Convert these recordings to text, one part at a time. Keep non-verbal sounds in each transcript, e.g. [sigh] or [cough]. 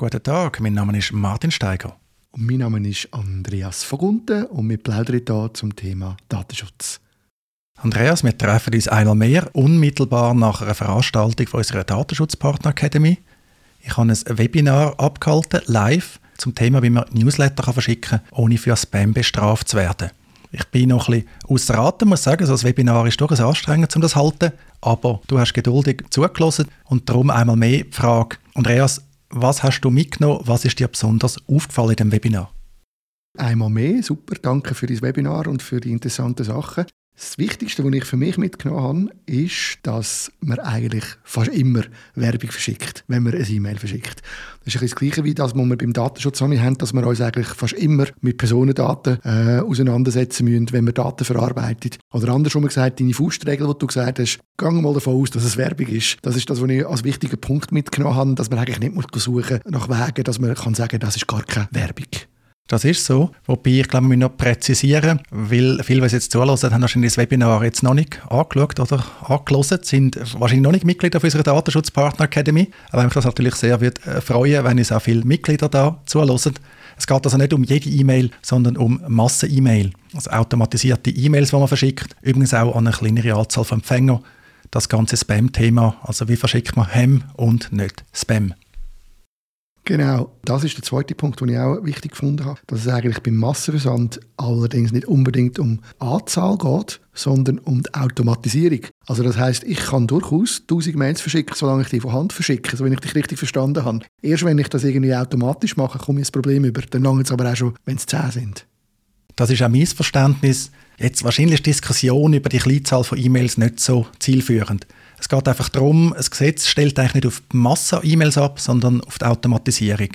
Guten Tag, mein Name ist Martin Steiger. Und mein Name ist Andreas Vogunten und wir plaudern hier zum Thema Datenschutz. Andreas, wir treffen uns einmal mehr unmittelbar nach einer Veranstaltung von unserer Datenschutzpartner Academy. Ich habe ein Webinar abgehalten, live, zum Thema, wie man Newsletter verschicken kann, ohne für Spam bestraft zu werden. Ich bin noch ein bisschen außer Atem, muss sagen, so ein Webinar ist durchaus anstrengend, um das zu halten, aber du hast geduldig zugelassen und darum einmal mehr die Frage, Andreas, was hast du mitgenommen? Was ist dir besonders aufgefallen in dem Webinar? Einmal mehr, super, danke für das Webinar und für die interessanten Sachen. Das Wichtigste, was ich für mich mitgenommen habe, ist, dass man eigentlich fast immer Werbung verschickt, wenn man eine E-Mail verschickt. Das ist ein das Gleiche wie das, was wir beim Datenschutz haben, dass wir uns eigentlich fast immer mit Personendaten äh, auseinandersetzen müssen, wenn wir Daten verarbeitet. Oder andersrum gesagt, deine Faustregel, die du gesagt hast, geh mal davon aus, dass es Werbung ist. Das ist das, was ich als wichtigen Punkt mitgenommen habe, dass man eigentlich nicht muss suchen nach Wegen, dass man kann sagen, das ist gar keine Werbung. Das ist so. Wobei, ich glaube, wir müssen noch präzisieren, weil viele, die jetzt zuhören, haben wahrscheinlich das Webinar jetzt noch nicht angeschaut oder angelesen, sind wahrscheinlich noch nicht Mitglieder auf unserer Datenschutzpartner Academy. Aber mich das natürlich sehr würde äh, freuen, wenn es auch viele Mitglieder da zuhören. Es geht also nicht um jede E-Mail, sondern um Massen-E-Mail. Also automatisierte E-Mails, die man verschickt. Übrigens auch an eine kleinere Anzahl von Empfängern. Das ganze Spam-Thema. Also wie verschickt man Hem und nicht Spam? Genau, das ist der zweite Punkt, den ich auch wichtig gefunden habe, dass es eigentlich beim Massenversand allerdings nicht unbedingt um Anzahl geht, sondern um die Automatisierung. Also das heißt, ich kann durchaus 1000 Mails verschicken, solange ich die von Hand verschicke, so wenn ich dich richtig verstanden habe. Erst wenn ich das irgendwie automatisch mache, komme ich das Problem über. Dann lange es aber auch schon, wenn es 10 sind. Das ist ein Missverständnis. Jetzt wahrscheinlich ist die Diskussion über die Kleinzahl von E-Mails nicht so zielführend. Es geht einfach darum, das Gesetz stellt eigentlich nicht auf die Masse E-Mails ab, sondern auf die Automatisierung.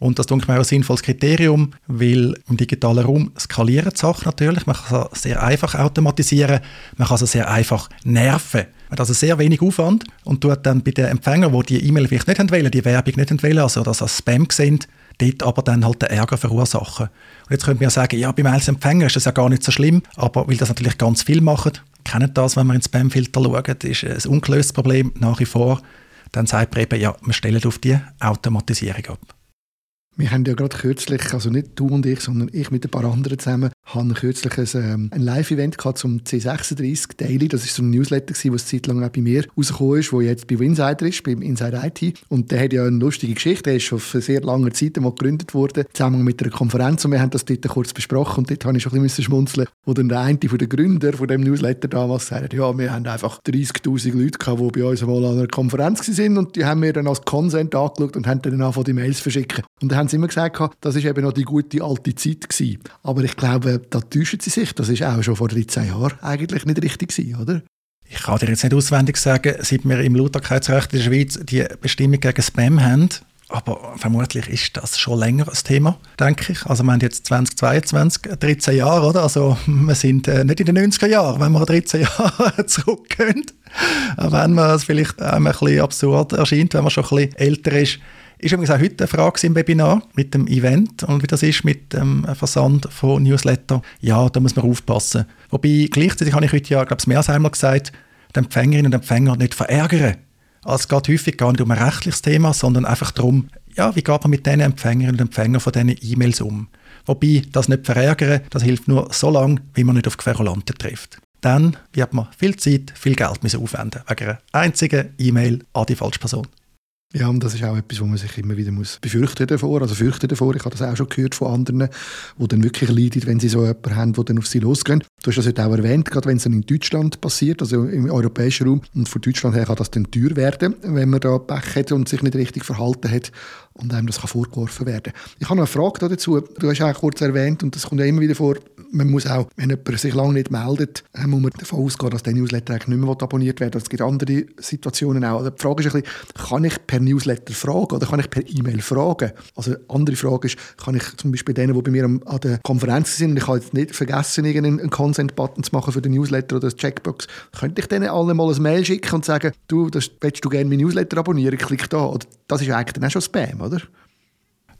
Und das denke ich mir auch ein sinnvolles Kriterium, weil im digitalen Raum skalieren die Sachen natürlich. Man kann es sehr einfach automatisieren, man kann es sehr einfach nerven. Man hat also sehr wenig Aufwand und tut dann bei den Empfängern, die die E-Mail vielleicht nicht wollen, die Werbung nicht wollen, also das als Spam sehen, dort aber dann halt den Ärger verursachen. Und jetzt könnte man ja sagen, ja, beim Mails-Empfänger ist das ja gar nicht so schlimm, aber weil das natürlich ganz viel machen, kennen das, wenn man ins Spamfilter schaut, ist ein ungelöstes Problem nach wie vor. Dann sagt man eben, ja, wir stellen auf die Automatisierung ab. Wir haben ja gerade kürzlich, also nicht du und ich, sondern ich mit ein paar anderen zusammen, haben kürzlich ein, ähm, ein Live-Event zum C36 Daily. Das ist so ein Newsletter, gewesen, eine Zeit lang auch bei mir rausgekommen ist, wo jetzt bei Insider ist, beim Inside IT. Und der hat ja eine lustige Geschichte. Der ist schon vor sehr langer Zeit mal gegründet worden, zusammen mit einer Konferenz. Und wir haben das dort kurz besprochen. Und dort habe ich schon ein bisschen schmunzeln wo dann der eine von den Gründer von dem Newsletter damals sagte, ja, wir haben einfach 30'000 Leute gehabt, die bei uns mal an einer Konferenz waren. Und die haben wir dann als Consent angeschaut und haben dann angefangen, die Mails verschicken. Und dann haben sie immer gesagt, das ist eben noch die gute alte Zeit gewesen. Aber ich glaube, da täuschen sie sich. Das ist auch schon vor 13 Jahren eigentlich nicht richtig gewesen, oder? Ich kann dir jetzt nicht auswendig sagen, seit wir im Lauterkeitsrecht in der Schweiz die Bestimmung gegen Spam haben, aber vermutlich ist das schon länger ein Thema, denke ich. Also wir haben jetzt 2022, 13 Jahre, oder? Also wir sind äh, nicht in den 90er Jahren, wenn wir 13 [laughs] Jahre zurückgehen. Wenn man es vielleicht einem ein bisschen absurd erscheint, wenn man schon ein bisschen älter ist, ist übrigens auch heute eine Frage im Webinar mit dem Event und wie das ist mit dem Versand von Newsletter. Ja, da muss man aufpassen. Wobei gleichzeitig habe ich heute ja, glaube ich, mehr als einmal gesagt, die Empfängerinnen und Empfänger nicht verärgern. Also es geht häufig gar nicht um ein rechtliches Thema, sondern einfach darum, ja, wie geht man mit diesen Empfängerinnen und Empfängern von diesen E-Mails um. Wobei, das nicht verärgern, das hilft nur so lange, wie man nicht auf Querulanten trifft. Dann wird man viel Zeit, viel Geld müssen aufwenden wegen einer einzigen E-Mail an die falsche Person. Ja, und das ist auch etwas, wo man sich immer wieder muss befürchten davor, also fürchten davor. Ich habe das auch schon gehört von anderen, die dann wirklich leiden, wenn sie so jemanden haben, der dann auf sie losgehen. Du hast das heute auch erwähnt, gerade wenn es dann in Deutschland passiert, also im europäischen Raum. Und von Deutschland her kann das dann teuer werden, wenn man da Pech hat und sich nicht richtig verhalten hat und einem das kann vorgeworfen werden. Ich habe noch eine Frage dazu. Du hast auch kurz erwähnt, und das kommt ja immer wieder vor, man muss auch, wenn jemand sich lange nicht meldet, äh, muss man davon ausgehen, dass der Newsletter eigentlich nicht mehr abonniert wird. Es gibt andere Situationen auch. Also die Frage ist ein bisschen, kann ich per Newsletter fragen oder kann ich per E-Mail fragen? Also eine andere Frage ist, kann ich zum Beispiel denen, die bei mir an der Konferenz sind, und ich habe jetzt nicht vergessen, irgendeinen Consent-Button zu machen für den Newsletter oder das Checkbox, könnte ich denen alle mal ein Mail schicken und sagen, du, das willst du gerne mein Newsletter abonnieren, klick da. Das ist eigentlich dann auch schon Spam, oder?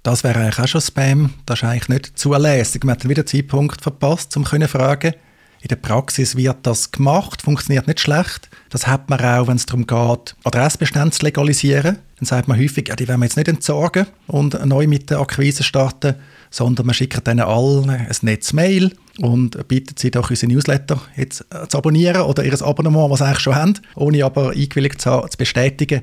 Das wäre eigentlich auch schon Spam. Das ist eigentlich nicht zulässig. Man hat wieder Zeitpunkt verpasst, um zu fragen. In der Praxis wird das gemacht, funktioniert nicht schlecht. Das hat man auch, wenn es darum geht, Adressbestände zu legalisieren. dann sagt man häufig, ja, die werden wir jetzt nicht entsorgen und neu mit der Akquise starten, sondern man schickt denen allen ein Netzmail und bittet sie doch unsere Newsletter jetzt zu abonnieren oder ihr Abonnement, was sie eigentlich schon haben, ohne aber eingewilligt zu, haben, zu bestätigen.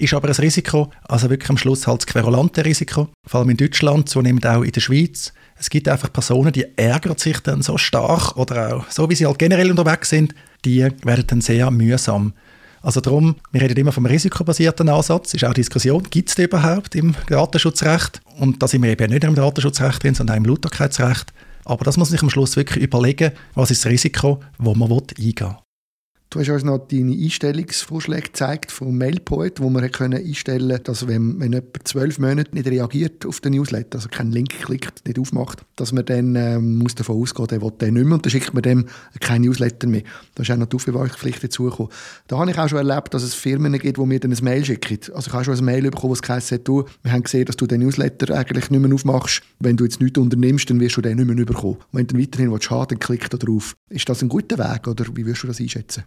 Ist aber ein Risiko, also wirklich am Schluss halt das querulante Risiko, vor allem in Deutschland, zunehmend auch in der Schweiz. Es gibt einfach Personen, die ärgern sich dann so stark oder auch so, wie sie halt generell unterwegs sind, die werden dann sehr mühsam. Also darum, wir reden immer vom risikobasierten Ansatz. Ist auch Diskussion, gibt es den überhaupt im Datenschutzrecht? Und da sind wir eben nicht im Datenschutzrecht drin, sondern auch im Lauterkeitsrecht. Aber das muss sich am Schluss wirklich überlegen, was ist das Risiko, wo man eingehen will. Du hast uns noch deine Einstellungsvorschläge gezeigt vom Mailpoet, wo man können einstellen konnte, dass wenn, wenn jemand zwölf Monate nicht reagiert auf den Newsletter, also keinen Link klickt, nicht aufmacht, dass man dann ähm, muss davon ausgehen, der will den nicht mehr und dann schickt man dem keinen Newsletter mehr. Da ist auch noch die Aufbewahrungspflicht dazugekommen. Da habe ich auch schon erlebt, dass es Firmen gibt, die mir dann ein Mail schicken. Also ich habe schon ein Mail bekommen, das heisst, du, wir haben gesehen, dass du den Newsletter eigentlich nicht mehr aufmachst. Wenn du jetzt nichts unternimmst, dann wirst du den nicht mehr bekommen. Und wenn du dann weiterhin willst, dann klick da drauf. Ist das ein guter Weg oder wie würdest du das einschätzen?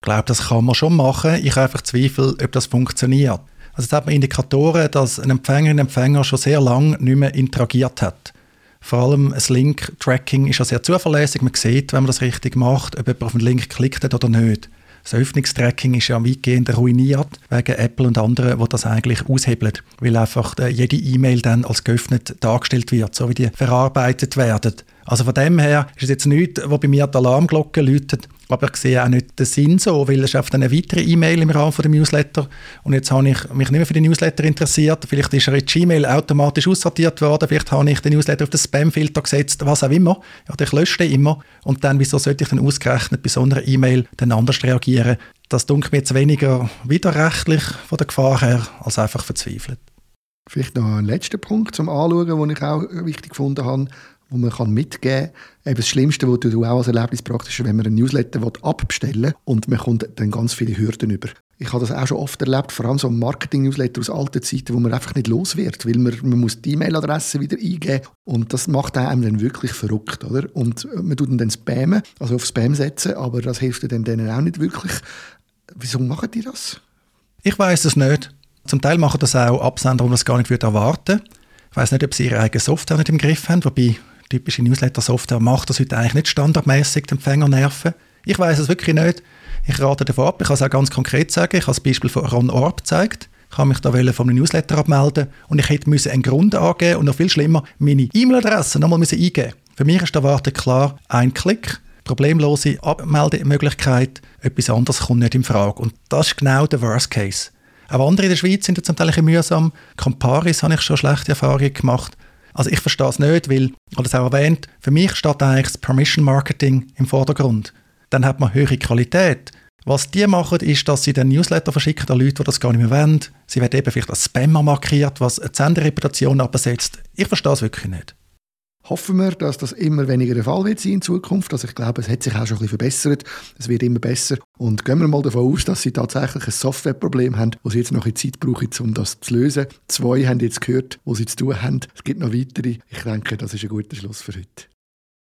Ich glaube, das kann man schon machen. Ich habe einfach Zweifel, ob das funktioniert. Also es hat man Indikatoren, dass ein Empfänger ein Empfänger schon sehr lange nicht mehr interagiert hat. Vor allem das Link-Tracking ist ja sehr zuverlässig. Man sieht, wenn man das richtig macht, ob jemand auf den Link klickt hat oder nicht. Das Öffnungstracking ist ja weitgehend ruiniert wegen Apple und anderen, die das eigentlich aushebeln, weil einfach äh, jede E-Mail dann als geöffnet dargestellt wird, so wie die verarbeitet werden. Also von dem her ist es jetzt nichts, wo bei mir die Alarmglocke läutet, aber ich sehe auch nicht den Sinn so, weil es ist eine weitere E-Mail im Rahmen des Newsletter und jetzt habe ich mich nicht mehr für die Newsletter interessiert. Vielleicht ist er in Gmail automatisch aussortiert worden, vielleicht habe ich den Newsletter auf den Spam-Filter gesetzt, was auch immer. Ja, ich lösche den immer und dann, wieso sollte ich dann ausgerechnet bei so einer E-Mail dann anders reagieren? Das dunkelt mir jetzt weniger widerrechtlich von der Gefahr her, als einfach verzweifelt. Vielleicht noch ein letzter Punkt zum Anschauen, den ich auch wichtig gefunden habe wo man mitgeben kann. das Schlimmste, was du auch als Erlebnis praktisch wenn man einen Newsletter abbestellen will und man kommt dann ganz viele Hürden über. Ich habe das auch schon oft erlebt, vor allem so Marketing-Newsletter aus alten Zeiten, wo man einfach nicht los wird, weil man, man muss die E-Mail-Adresse wieder eingeben und das macht einem dann wirklich verrückt, oder? Und man tut dann spammen, also auf Spam setzen, aber das hilft dann denen auch nicht wirklich. Wieso machen die das? Ich weiß es nicht. Zum Teil machen das auch Absender, die es gar nicht erwarten würde. Ich weiß nicht, ob sie ihre eigene Software nicht im Griff haben, wobei typische Newsletter-Software macht das heute eigentlich nicht standardmäßig, den Empfänger nerven. Ich weiß es wirklich nicht. Ich rate davon ab. Ich kann es auch ganz konkret sagen. Ich habe das Beispiel von Ron Orb gezeigt. Ich habe mich da einem Newsletter abmelden und ich hätte einen Grund angeben und noch viel schlimmer, meine E-Mail-Adresse nochmal müssen eingeben. Für mich ist der Warte klar, ein Klick, problemlose Abmeldemöglichkeit, etwas anderes kommt nicht in Frage. Und das ist genau der Worst Case. Auch andere in der Schweiz sind zum Teil mühsam. Camparis habe ich schon schlechte Erfahrungen gemacht. Also ich verstehe es nicht, weil, ich habe es auch erwähnt, für mich steht eigentlich das Permission Marketing im Vordergrund. Dann hat man höhere Qualität. Was die machen, ist, dass sie den Newsletter verschicken an Leute, die das gar nicht mehr wollen. Sie werden eben vielleicht als Spammer markiert, was eine Senderreputation absetzt. Ich verstehe es wirklich nicht hoffen wir, dass das immer weniger der Fall wird sein in Zukunft. Also ich glaube, es hat sich auch schon ein bisschen verbessert. Es wird immer besser. Und gehen wir mal davon aus, dass sie tatsächlich ein Softwareproblem haben, wo sie jetzt noch ein Zeit brauchen, um das zu lösen. Zwei haben jetzt gehört, wo sie zu tun haben. Es gibt noch weitere. Ich denke, das ist ein guter Schluss für heute.